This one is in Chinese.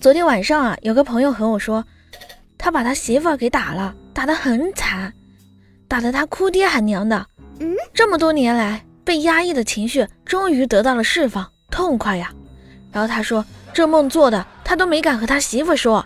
昨天晚上啊，有个朋友和我说，他把他媳妇儿给打了，打得很惨，打得他哭爹喊娘的。嗯，这么多年来被压抑的情绪终于得到了释放，痛快呀。然后他说，这梦做的他都没敢和他媳妇说，